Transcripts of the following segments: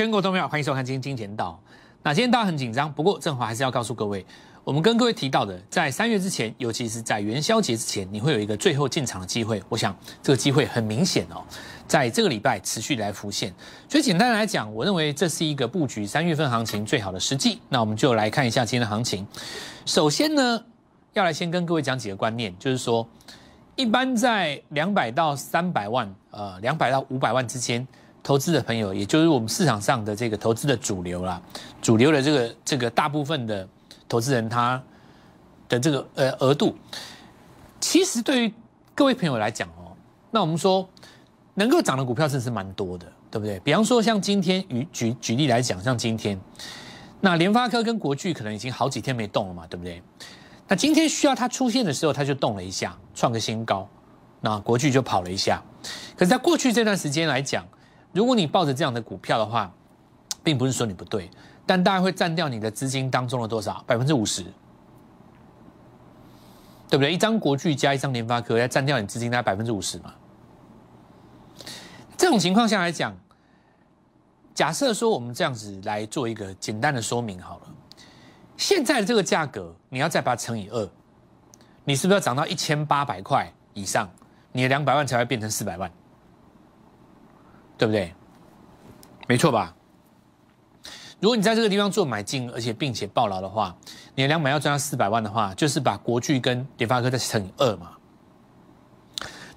全国投票，欢迎收看《今天金钱道》。那今天大家很紧张，不过正华还是要告诉各位，我们跟各位提到的，在三月之前，尤其是在元宵节之前，你会有一个最后进场的机会。我想这个机会很明显哦，在这个礼拜持续来浮现。所以简单来讲，我认为这是一个布局三月份行情最好的时机。那我们就来看一下今天的行情。首先呢，要来先跟各位讲几个观念，就是说，一般在两百到三百万，呃，两百到五百万之间。投资的朋友，也就是我们市场上的这个投资的主流啦，主流的这个这个大部分的投资人，他的这个呃额度，其实对于各位朋友来讲哦，那我们说能够涨的股票真是蛮多的，对不对？比方说像今天，举举举例来讲，像今天，那联发科跟国巨可能已经好几天没动了嘛，对不对？那今天需要它出现的时候，它就动了一下，创个新高，那国巨就跑了一下。可是，在过去这段时间来讲，如果你抱着这样的股票的话，并不是说你不对，但大概会占掉你的资金当中的多少？百分之五十，对不对？一张国巨加一张联发科，要占掉你资金大概百分之五十嘛？这种情况下来讲，假设说我们这样子来做一个简单的说明好了，现在的这个价格，你要再把它乘以二，你是不是要涨到一千八百块以上，你的两百万才会变成四百万？对不对？没错吧？如果你在这个地方做买进，而且并且爆牢的话，你的两百要赚到四百万的话，就是把国巨跟联发科再乘以二嘛。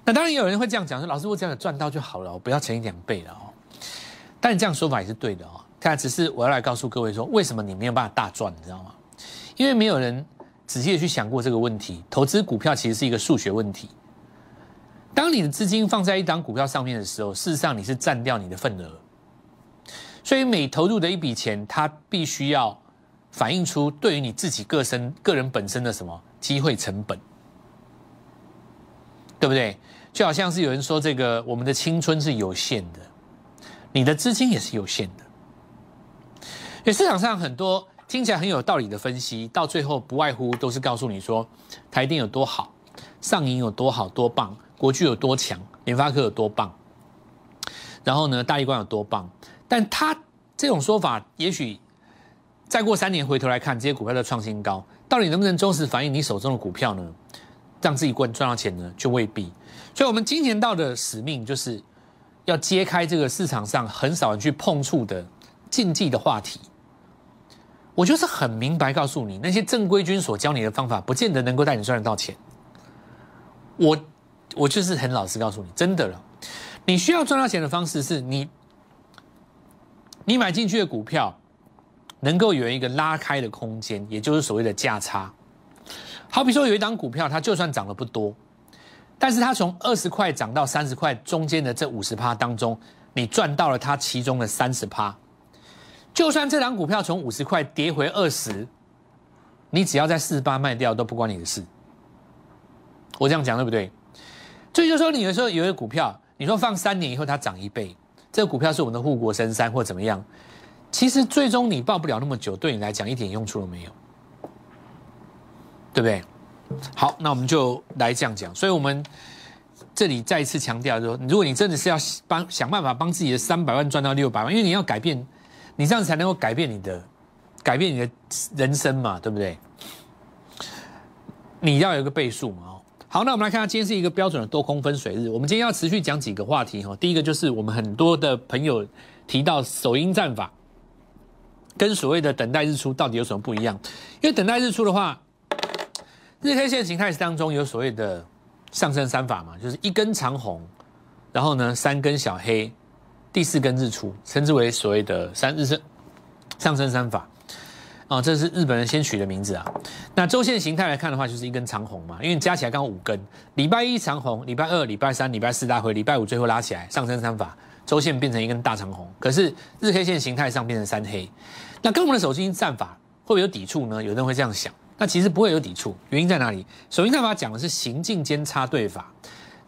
那当然也有人会这样讲说：“老师，我这样赚到就好了，我不要乘以两倍了哦。”但你这样说法也是对的哦。看，只是我要来告诉各位说，为什么你没有办法大赚，你知道吗？因为没有人仔细的去想过这个问题。投资股票其实是一个数学问题。当你的资金放在一档股票上面的时候，事实上你是占掉你的份额，所以每投入的一笔钱，它必须要反映出对于你自己个身个人本身的什么机会成本，对不对？就好像是有人说，这个我们的青春是有限的，你的资金也是有限的。所以市场上很多听起来很有道理的分析，到最后不外乎都是告诉你说台电有多好，上影有多好多棒。国巨有多强，联发科有多棒，然后呢，大立光有多棒？但他这种说法，也许再过三年回头来看，这些股票的创新高，到底能不能忠实反映你手中的股票呢？让自己赚赚到钱呢，就未必。所以，我们今年到的使命，就是要揭开这个市场上很少人去碰触的禁忌的话题。我就是很明白告诉你，那些正规军所教你的方法，不见得能够带你赚得到钱。我。我就是很老实告诉你，真的了。你需要赚到钱的方式是你，你买进去的股票能够有一个拉开的空间，也就是所谓的价差。好比说有一档股票，它就算涨得不多，但是它从二十块涨到三十块中间的这五十趴当中，你赚到了它其中的三十趴。就算这档股票从五十块跌回二十，你只要在四十八卖掉都不关你的事。我这样讲对不对？所以就说，你有时候有些股票，你说放三年以后它涨一倍，这个股票是我们的护国神山或怎么样？其实最终你抱不了那么久，对你来讲一点用处都没有，对不对？好，那我们就来这样讲。所以我们这里再一次强调说，如果你真的是要帮想办法帮自己的三百万赚到六百万，因为你要改变，你这样才能够改变你的改变你的人生嘛，对不对？你要有一个倍数嘛。好，那我们来看，今天是一个标准的多空分水日。我们今天要持续讲几个话题哈。第一个就是我们很多的朋友提到首因战法，跟所谓的等待日出到底有什么不一样？因为等待日出的话，日 K 线形态当中有所谓的上升三法嘛，就是一根长红，然后呢三根小黑，第四根日出，称之为所谓的三日升上升三法。啊，这是日本人先取的名字啊。那周线形态来看的话，就是一根长红嘛，因为加起来刚好五根。礼拜一长红，礼拜二、礼拜三、礼拜四大回，礼拜五最后拉起来，上升三法，周线变成一根大长红。可是日 K 线形态上变成三黑，那跟我们的手心战法会不会有抵触呢？有人会这样想，那其实不会有抵触，原因在哪里？手心战法讲的是行进间插对法，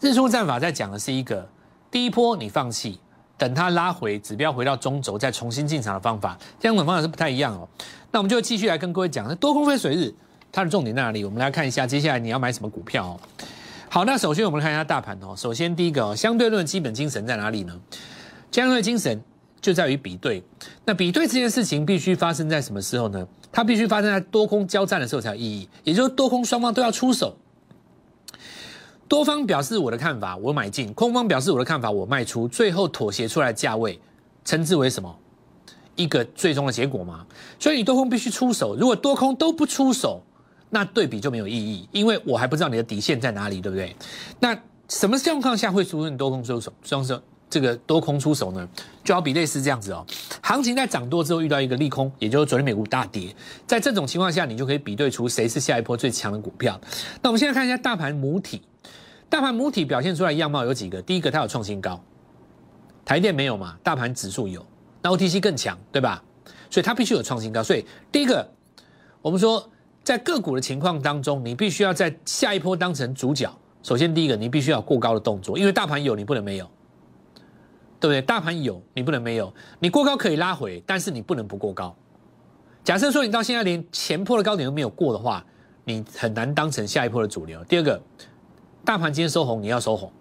日出战法在讲的是一个第一波你放弃。等它拉回指标回到中轴，再重新进场的方法，这样的方法是不太一样哦。那我们就继续来跟各位讲，那多空分水日它的重点在哪里？我们来看一下，接下来你要买什么股票哦。好，那首先我们看一下大盘哦。首先第一个哦，相对论基本精神在哪里呢？相对精神就在于比对。那比对这件事情必须发生在什么时候呢？它必须发生在多空交战的时候才有意义，也就是多空双方都要出手。多方表示我的看法，我买进；空方表示我的看法，我卖出。最后妥协出来价位，称之为什么？一个最终的结果吗？所以你多空必须出手。如果多空都不出手，那对比就没有意义，因为我还不知道你的底线在哪里，对不对？那什么状况下会出现多空出手？双手这个多空出手呢？就好比类似这样子哦，行情在涨多之后遇到一个利空，也就是昨天美股大跌，在这种情况下，你就可以比对出谁是下一波最强的股票。那我们现在看一下大盘母体。大盘母体表现出来样貌有几个？第一个，它有创新高，台电没有嘛？大盘指数有，那 OTC 更强，对吧？所以它必须有创新高。所以第一个，我们说在个股的情况当中，你必须要在下一波当成主角。首先，第一个，你必须要过高的动作，因为大盘有，你不能没有，对不对？大盘有，你不能没有。你过高可以拉回，但是你不能不过高。假设说你到现在连前波的高点都没有过的话，你很难当成下一波的主流。第二个。大盘今天收红，你要收红。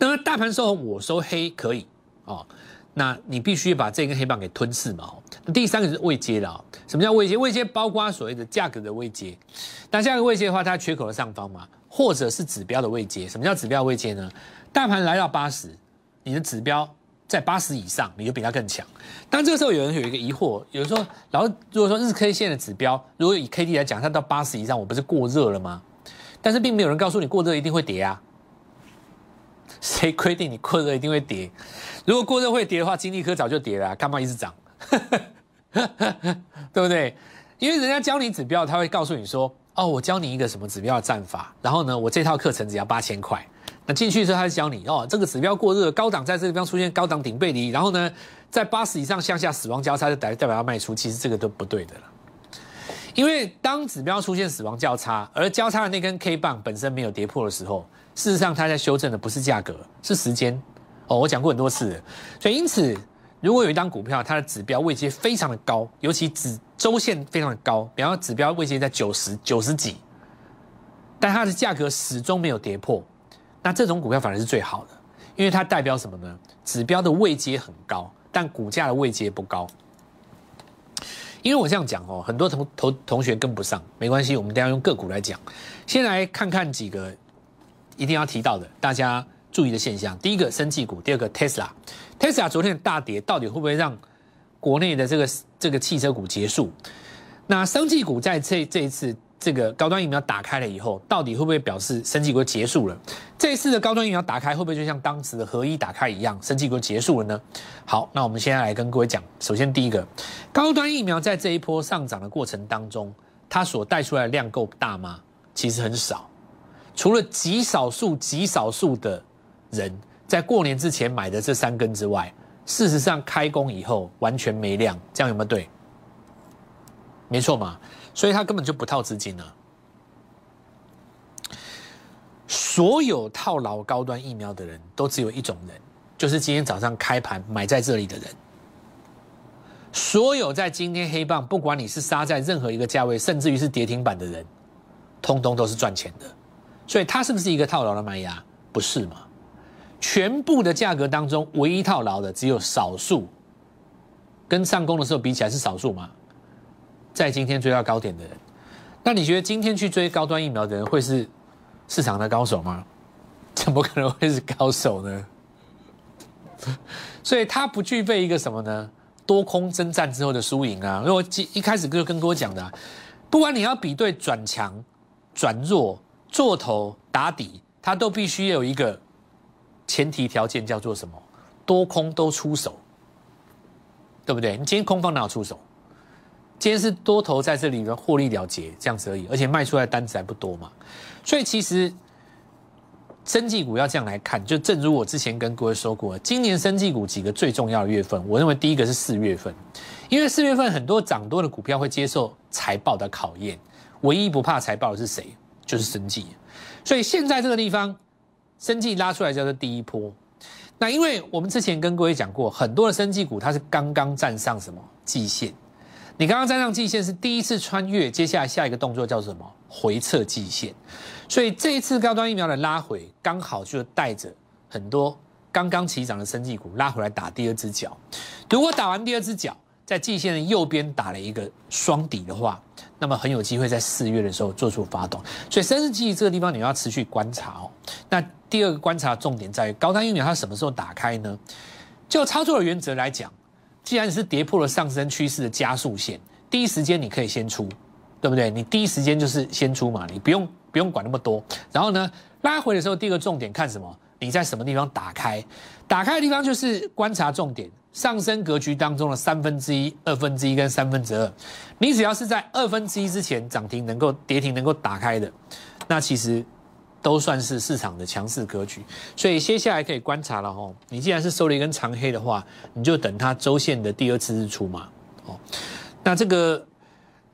那么大盘收红，我收黑可以哦。那你必须把这根黑棒给吞噬嘛。那第三个是未接的啊。什么叫未接？未接包括所谓的价格的未接。那价格未接的话，它缺口的上方嘛，或者是指标的未接。什么叫指标未接呢？大盘来到八十，你的指标在八十以上，你就比它更强。但这个时候有人有一个疑惑，有人说，然后如果说日 K 线的指标，如果以 K D 来讲，它到八十以上，我不是过热了吗？但是并没有人告诉你过热一定会跌啊！谁规定你过热一定会跌？如果过热会跌的话，金立科早就跌了，干嘛一直涨？对不对？因为人家教你指标，他会告诉你说：“哦，我教你一个什么指标的战法，然后呢，我这套课程只要八千块。”那进去之后，他就教你：“哦，这个指标过热，高档在这个地方出现高档顶背离，然后呢，在八十以上向下死亡交叉，就代代表要卖出。其实这个都不对的了。”因为当指标出现死亡交叉，而交叉的那根 K 棒本身没有跌破的时候，事实上它在修正的不是价格，是时间。哦，我讲过很多次，所以因此，如果有一张股票它的指标位阶非常的高，尤其指周线非常的高，比方指标位阶在九十九十几，但它的价格始终没有跌破，那这种股票反而是最好的，因为它代表什么呢？指标的位阶很高，但股价的位阶不高。因为我这样讲哦，很多同同同学跟不上，没关系，我们等下用个股来讲。先来看看几个一定要提到的，大家注意的现象。第一个，生技股；第二个，Tesla，Tesla 昨天的大跌，到底会不会让国内的这个这个汽车股结束？那生技股在这这一次。这个高端疫苗打开了以后，到底会不会表示升级国结束了？这一次的高端疫苗打开，会不会就像当时的合一打开一样，升级国结束了呢？好，那我们现在来跟各位讲，首先第一个，高端疫苗在这一波上涨的过程当中，它所带出来的量够大吗？其实很少，除了极少数、极少数的人在过年之前买的这三根之外，事实上开工以后完全没量，这样有没有对？没错嘛。所以他根本就不套资金了。所有套牢高端疫苗的人都只有一种人，就是今天早上开盘买在这里的人。所有在今天黑棒，不管你是杀在任何一个价位，甚至于是跌停板的人，通通都是赚钱的。所以它是不是一个套牢的卖压？不是嘛？全部的价格当中，唯一套牢的只有少数，跟上攻的时候比起来是少数嘛？在今天追到高点的人，那你觉得今天去追高端疫苗的人会是市场的高手吗？怎么可能会是高手呢？所以他不具备一个什么呢？多空征战之后的输赢啊！因为一开始就跟各位讲的，不管你要比对转强、转弱、做头、打底，它都必须有一个前提条件，叫做什么？多空都出手，对不对？你今天空方哪有出手？今天是多头在这里的获利了结这样子而已，而且卖出来的单子还不多嘛，所以其实生技股要这样来看，就正如我之前跟各位说过，今年生技股几个最重要的月份，我认为第一个是四月份，因为四月份很多涨多的股票会接受财报的考验，唯一不怕财报的是谁？就是生技，所以现在这个地方生技拉出来叫做第一波，那因为我们之前跟各位讲过，很多的生技股它是刚刚站上什么季线。你刚刚站上季线是第一次穿越，接下来下一个动作叫什么？回撤季线。所以这一次高端疫苗的拉回，刚好就带着很多刚刚起涨的生技股拉回来打第二只脚。如果打完第二只脚，在季线的右边打了一个双底的话，那么很有机会在四月的时候做出发动。所以生日记忆这个地方你要持续观察哦。那第二个观察重点在于高端疫苗它什么时候打开呢？就操作的原则来讲，既然是跌破了上升趋势的加速线，第一时间你可以先出，对不对？你第一时间就是先出嘛，你不用不用管那么多。然后呢，拉回的时候，第二个重点看什么？你在什么地方打开？打开的地方就是观察重点。上升格局当中的三分之一、二分之一跟三分之二，你只要是在二分之一之前涨停能够跌停能够打开的，那其实都算是市场的强势格局。所以接下来可以观察了哦。你既然是收了一根长黑的话，你就等它周线的第二次日出嘛。哦，那这个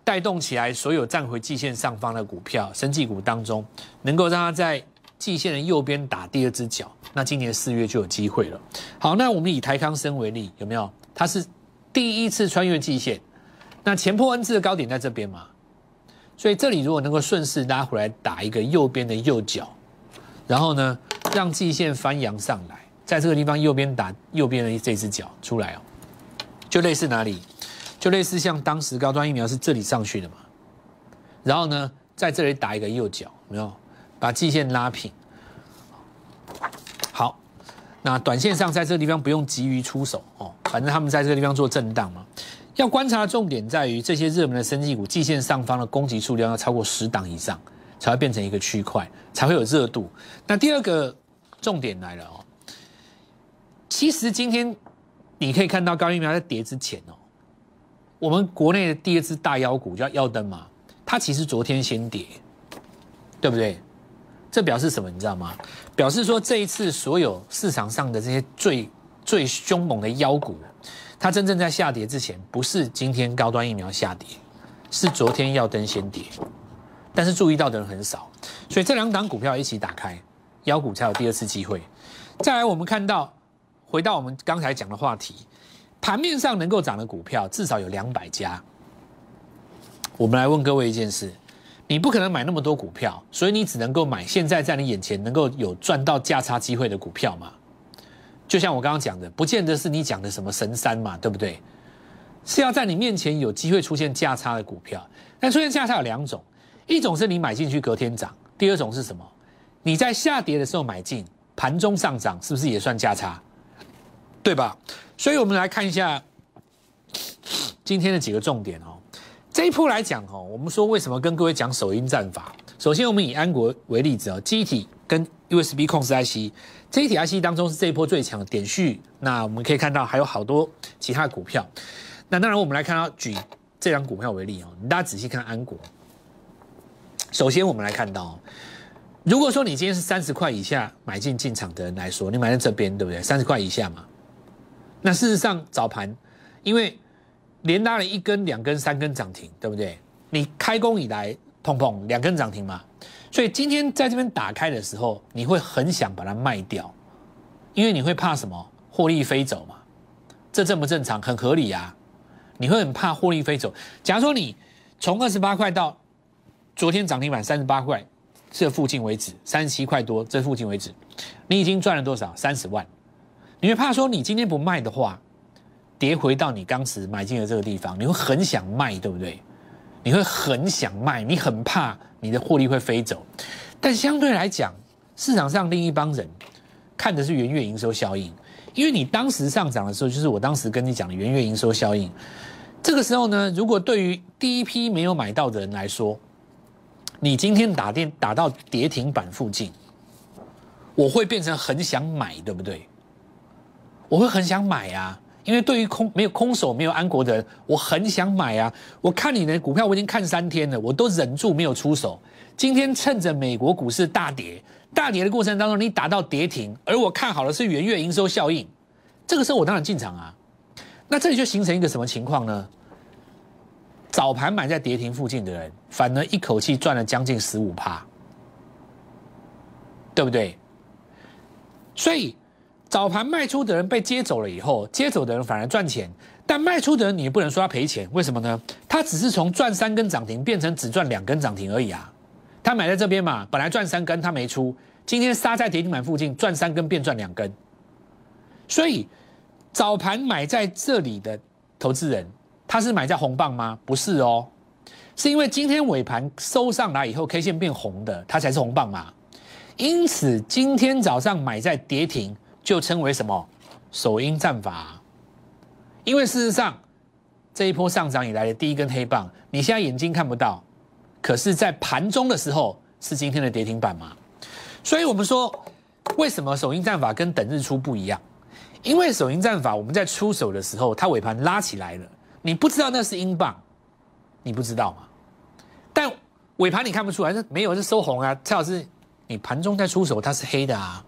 带动起来所有站回季线上方的股票，生技股当中，能够让它在季线的右边打第二只脚。那今年四月就有机会了。好，那我们以台康生为例，有没有？它是第一次穿越季线，那前破 N 字的高点在这边嘛，所以这里如果能够顺势拉回来打一个右边的右脚，然后呢，让季线翻扬上来，在这个地方右边打右边的这只脚出来哦，就类似哪里？就类似像当时高端疫苗是这里上去的嘛，然后呢，在这里打一个右脚，有没有？把季线拉平。好那短线上在这个地方不用急于出手哦，反正他们在这个地方做震荡嘛。要观察的重点在于这些热门的升绩股，季线上方的攻击数量要超过十档以上，才会变成一个区块，才会有热度。那第二个重点来了哦，其实今天你可以看到高疫苗在跌之前哦，我们国内的第二只大妖股叫耀灯嘛，它其实昨天先跌，对不对？这表示什么？你知道吗？表示说这一次所有市场上的这些最最凶猛的妖股，它真正在下跌之前，不是今天高端疫苗下跌，是昨天耀登先跌。但是注意到的人很少，所以这两档股票一起打开，妖股才有第二次机会。再来，我们看到回到我们刚才讲的话题，盘面上能够涨的股票至少有两百家。我们来问各位一件事。你不可能买那么多股票，所以你只能够买现在在你眼前能够有赚到价差机会的股票嘛？就像我刚刚讲的，不见得是你讲的什么神山嘛，对不对？是要在你面前有机会出现价差的股票。但出现价差有两种，一种是你买进去隔天涨，第二种是什么？你在下跌的时候买进，盘中上涨，是不是也算价差？对吧？所以我们来看一下今天的几个重点哦。这一波来讲哦，我们说为什么跟各位讲首因战法？首先，我们以安国为例子哦，机体跟 USB 控制 IC，这一体 IC 当中是这一波最强的点序。那我们可以看到还有好多其他的股票。那当然，我们来看到举这张股票为例哦，大家仔细看安国。首先，我们来看到，如果说你今天是三十块以下买进进场的人来说，你买在这边对不对？三十块以下嘛。那事实上早盘，因为连拉了一根、两根、三根涨停，对不对？你开工以来，砰砰两根涨停嘛，所以今天在这边打开的时候，你会很想把它卖掉，因为你会怕什么？获利飞走嘛？这正不正常？很合理啊！你会很怕获利飞走。假如说你从二十八块到昨天涨停板三十八块这附近为止，三十七块多这附近为止，你已经赚了多少？三十万。你会怕说你今天不卖的话？跌回到你当时买进的这个地方，你会很想卖，对不对？你会很想卖，你很怕你的获利会飞走。但相对来讲，市场上另一帮人看的是元月营收效应，因为你当时上涨的时候，就是我当时跟你讲的元月营收效应。这个时候呢，如果对于第一批没有买到的人来说，你今天打电打到跌停板附近，我会变成很想买，对不对？我会很想买啊。因为对于空没有空手没有安国的人，我很想买啊！我看你的股票，我已经看三天了，我都忍住没有出手。今天趁着美国股市大跌，大跌的过程当中，你打到跌停，而我看好的是元月营收效应，这个时候我当然进场啊。那这里就形成一个什么情况呢？早盘买在跌停附近的人，反而一口气赚了将近十五趴，对不对？所以。早盘卖出的人被接走了以后，接走的人反而赚钱，但卖出的人你不能说他赔钱，为什么呢？他只是从赚三根涨停变成只赚两根涨停而已啊。他买在这边嘛，本来赚三根他没出，今天杀在跌停板附近赚三根变赚两根，所以早盘买在这里的投资人，他是买在红棒吗？不是哦，是因为今天尾盘收上来以后，K 线变红的，它才是红棒嘛。因此今天早上买在跌停，就称为什么首因战法？因为事实上这一波上涨以来的第一根黑棒，你现在眼睛看不到，可是，在盘中的时候是今天的跌停板嘛。所以我们说，为什么首因战法跟等日出不一样？因为首因战法我们在出手的时候，它尾盘拉起来了，你不知道那是英镑，你不知道吗？但尾盘你看不出来，是没有是收红啊。蔡老师，你盘中在出手，它是黑的啊，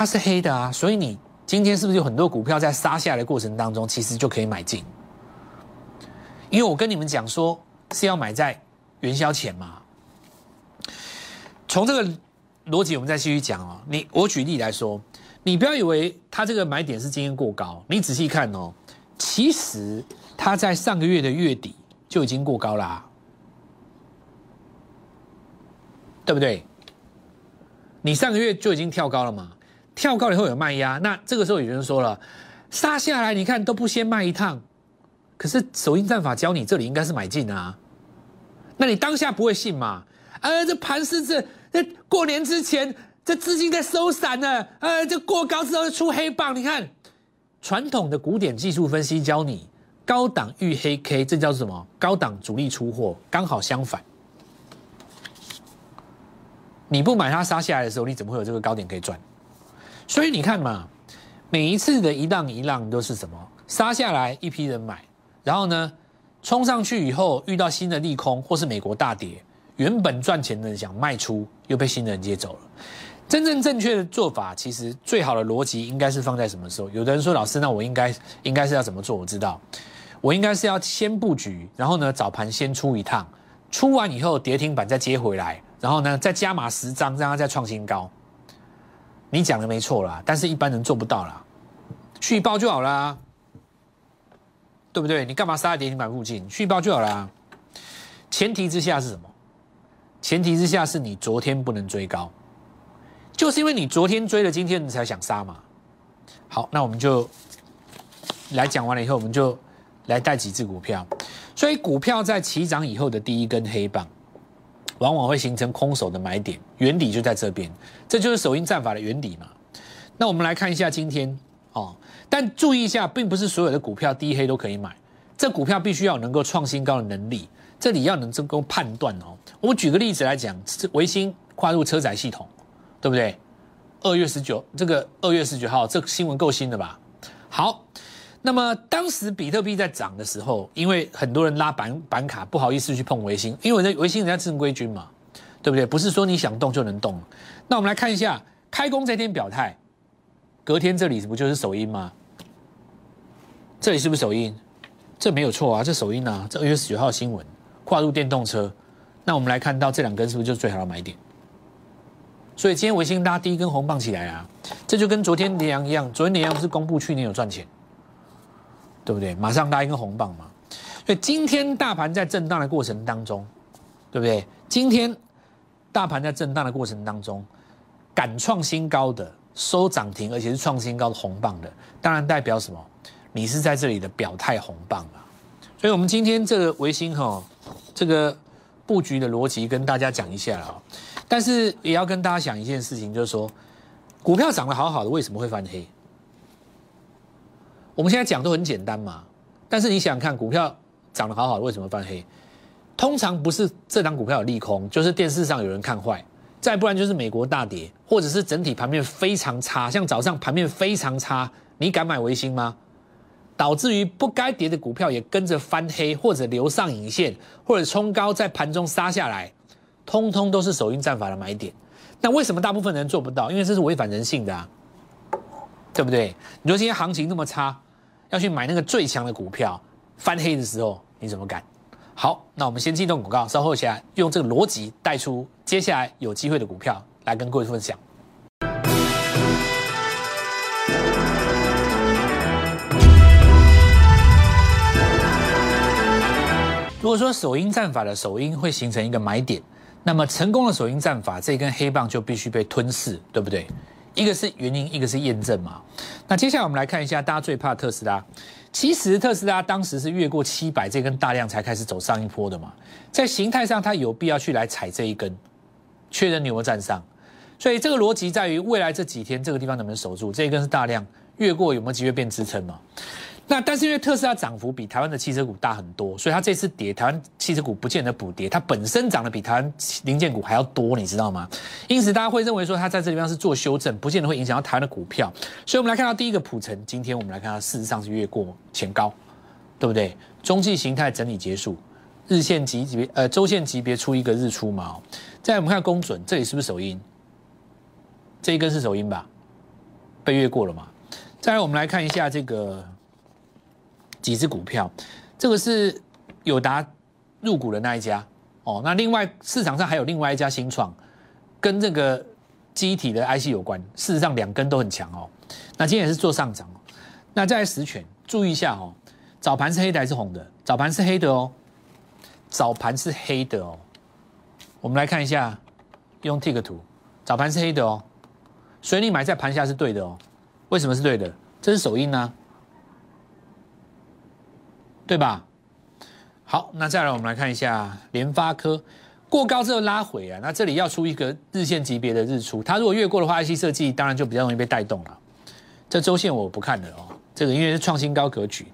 它是黑的啊，所以你今天是不是有很多股票在杀下来的过程当中，其实就可以买进？因为我跟你们讲说是要买在元宵前嘛。从这个逻辑，我们再继续讲哦。你我举例来说，你不要以为它这个买点是今天过高，你仔细看哦，其实它在上个月的月底就已经过高啦，对不对？你上个月就已经跳高了嘛？跳高以后有卖压，那这个时候有人说了，杀下来你看都不先卖一趟，可是首印战法教你这里应该是买进啊，那你当下不会信嘛？呃，这盘是这。这过年之前，这资金在收散呢，呃，这过高之后出黑棒。你看，传统的古典技术分析教你高档遇黑 K，这叫做什么？高档主力出货，刚好相反。你不买它杀下来的时候，你怎么会有这个高点可以赚？所以你看嘛，每一次的一浪一浪都是什么？杀下来一批人买，然后呢，冲上去以后遇到新的利空，或是美国大跌。原本赚钱的人想卖出，又被新的人接走了。真正正确的做法，其实最好的逻辑应该是放在什么时候？有的人说：“老师，那我应该应该是要怎么做？”我知道，我应该是要先布局，然后呢早盘先出一趟，出完以后跌停板再接回来，然后呢再加码十张，让它再创新高。你讲的没错啦，但是一般人做不到啦。续报就好啦，对不对？你干嘛杀跌停板附近？续报就好啦。前提之下是什么？前提之下是你昨天不能追高，就是因为你昨天追了，今天你才想杀嘛。好，那我们就来讲完了以后，我们就来带几只股票。所以股票在起涨以后的第一根黑棒，往往会形成空手的买点，原理就在这边，这就是首因战法的原理嘛。那我们来看一下今天哦，但注意一下，并不是所有的股票低黑都可以买，这股票必须要能够创新高的能力。这里要能够判断哦。我举个例子来讲，维新跨入车载系统，对不对？二月十九，这个二月十九号，这新闻够新的吧？好，那么当时比特币在涨的时候，因为很多人拉板板卡，不好意思去碰维新，因为维新人家正规军嘛，对不对？不是说你想动就能动。那我们来看一下开工这天表态，隔天这里不就是首音吗？这里是不是首音？这没有错啊，这首音啊，这二月十九号新闻。跨入电动车，那我们来看到这两根是不是就是最好的买点？所以今天维新拉第一根红棒起来啊，这就跟昨天联阳一样，昨天联阳不是公布去年有赚钱，对不对？马上拉一根红棒嘛。所以今天大盘在震荡的过程当中，对不对？今天大盘在震荡的过程当中，敢创新高的收涨停，而且是创新高的红棒的，当然代表什么？你是在这里的表态红棒啊。所以我们今天这个维新哈。这个布局的逻辑跟大家讲一下啊，但是也要跟大家讲一件事情，就是说，股票涨得好好的，为什么会翻黑？我们现在讲都很简单嘛，但是你想想看，股票涨得好好的，为什么翻黑？通常不是这张股票有利空，就是电视上有人看坏，再不然就是美国大跌，或者是整体盘面非常差，像早上盘面非常差，你敢买维新吗？导致于不该跌的股票也跟着翻黑，或者留上影线，或者冲高在盘中杀下来，通通都是首因战法的买点。那为什么大部分人做不到？因为这是违反人性的啊，对不对？你说今天行情那么差，要去买那个最强的股票，翻黑的时候你怎么敢？好，那我们先进动广告，稍后起来用这个逻辑带出接下来有机会的股票来跟各位分享。如果说首因战法的首因会形成一个买点，那么成功的首因战法这根黑棒就必须被吞噬，对不对？一个是原因，一个是验证嘛。那接下来我们来看一下大家最怕特斯拉。其实特斯拉当时是越过七百这根大量才开始走上一波的嘛，在形态上它有必要去来踩这一根，确认你有没有站上。所以这个逻辑在于未来这几天这个地方能不能守住，这一根是大量越过有没有机会变支撑嘛？那但是因为特斯拉涨幅比台湾的汽车股大很多，所以它这次跌，台湾汽车股不见得补跌，它本身涨得比台湾零件股还要多，你知道吗？因此大家会认为说它在这地方是做修正，不见得会影响到台湾的股票。所以我们来看到第一个普成，今天我们来看到事实上是越过前高，对不对？中继形态整理结束，日线级别呃周线级别出一个日出嘛。再我们看公准，这里是不是首阴？这一根是首阴吧？被越过了嘛？再来我们来看一下这个。几只股票，这个是友达入股的那一家哦。那另外市场上还有另外一家新创，跟这个机体的 IC 有关。事实上两根都很强哦。那今天也是做上涨哦。那再来实权，注意一下哦。早盘是黑的还是红的？早盘是黑的哦。早盘是黑的哦。我们来看一下，用 Tick 图，早盘是黑的哦。所以你买在盘下是对的哦。为什么是对的？这是首印呢。对吧？好，那再来我们来看一下联发科过高之后拉回啊，那这里要出一个日线级别的日出，它如果越过的话，IC 设计当然就比较容易被带动了。这周线我不看了哦，这个因为是创新高格局。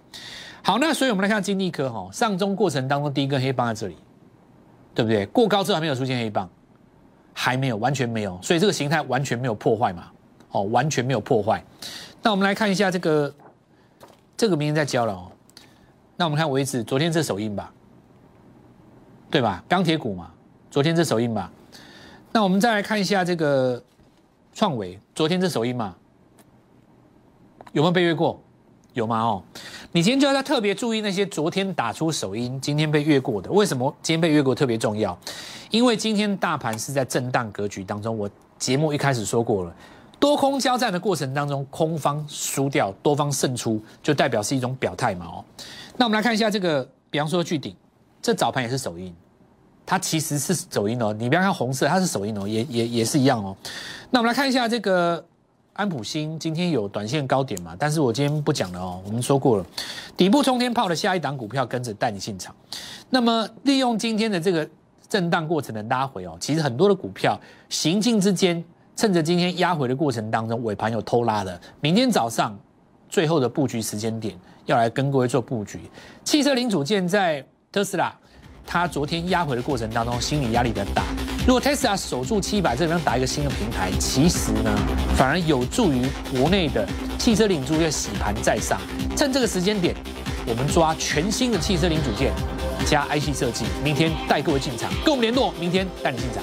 好，那所以我们来看金立科哈，上中过程当中第一根黑棒在这里，对不对？过高之后还没有出现黑棒，还没有，完全没有，所以这个形态完全没有破坏嘛，哦，完全没有破坏。那我们来看一下这个，这个明天再教了哦。那我们看为止，昨天这首印吧，对吧？钢铁股嘛，昨天这首印吧。那我们再来看一下这个创维，昨天这首印嘛，有没有被越过？有吗？哦，你今天就要在特别注意那些昨天打出首音，今天被越过的。为什么今天被越过特别重要？因为今天大盘是在震荡格局当中。我节目一开始说过了，多空交战的过程当中，空方输掉，多方胜出，就代表是一种表态嘛？哦。那我们来看一下这个，比方说巨顶，这早盘也是首印，它其实是首印哦。你不要看红色，它是首印哦，也也也是一样哦。那我们来看一下这个安普新，今天有短线高点嘛？但是我今天不讲了哦。我们说过了，底部冲天炮的下一档股票跟着带你进场。那么利用今天的这个震荡过程的拉回哦，其实很多的股票行进之间，趁着今天压回的过程当中，尾盘有偷拉的，明天早上最后的布局时间点。要来跟各位做布局，汽车零组件在特斯拉，它昨天压回的过程当中，心理压力比较大。如果特斯拉守住七百，这边打一个新的平台，其实呢，反而有助于国内的汽车领主要洗盘再上。趁这个时间点，我们抓全新的汽车零组件加 IC 设计，明天带各位进场，跟我们联络，明天带你进场。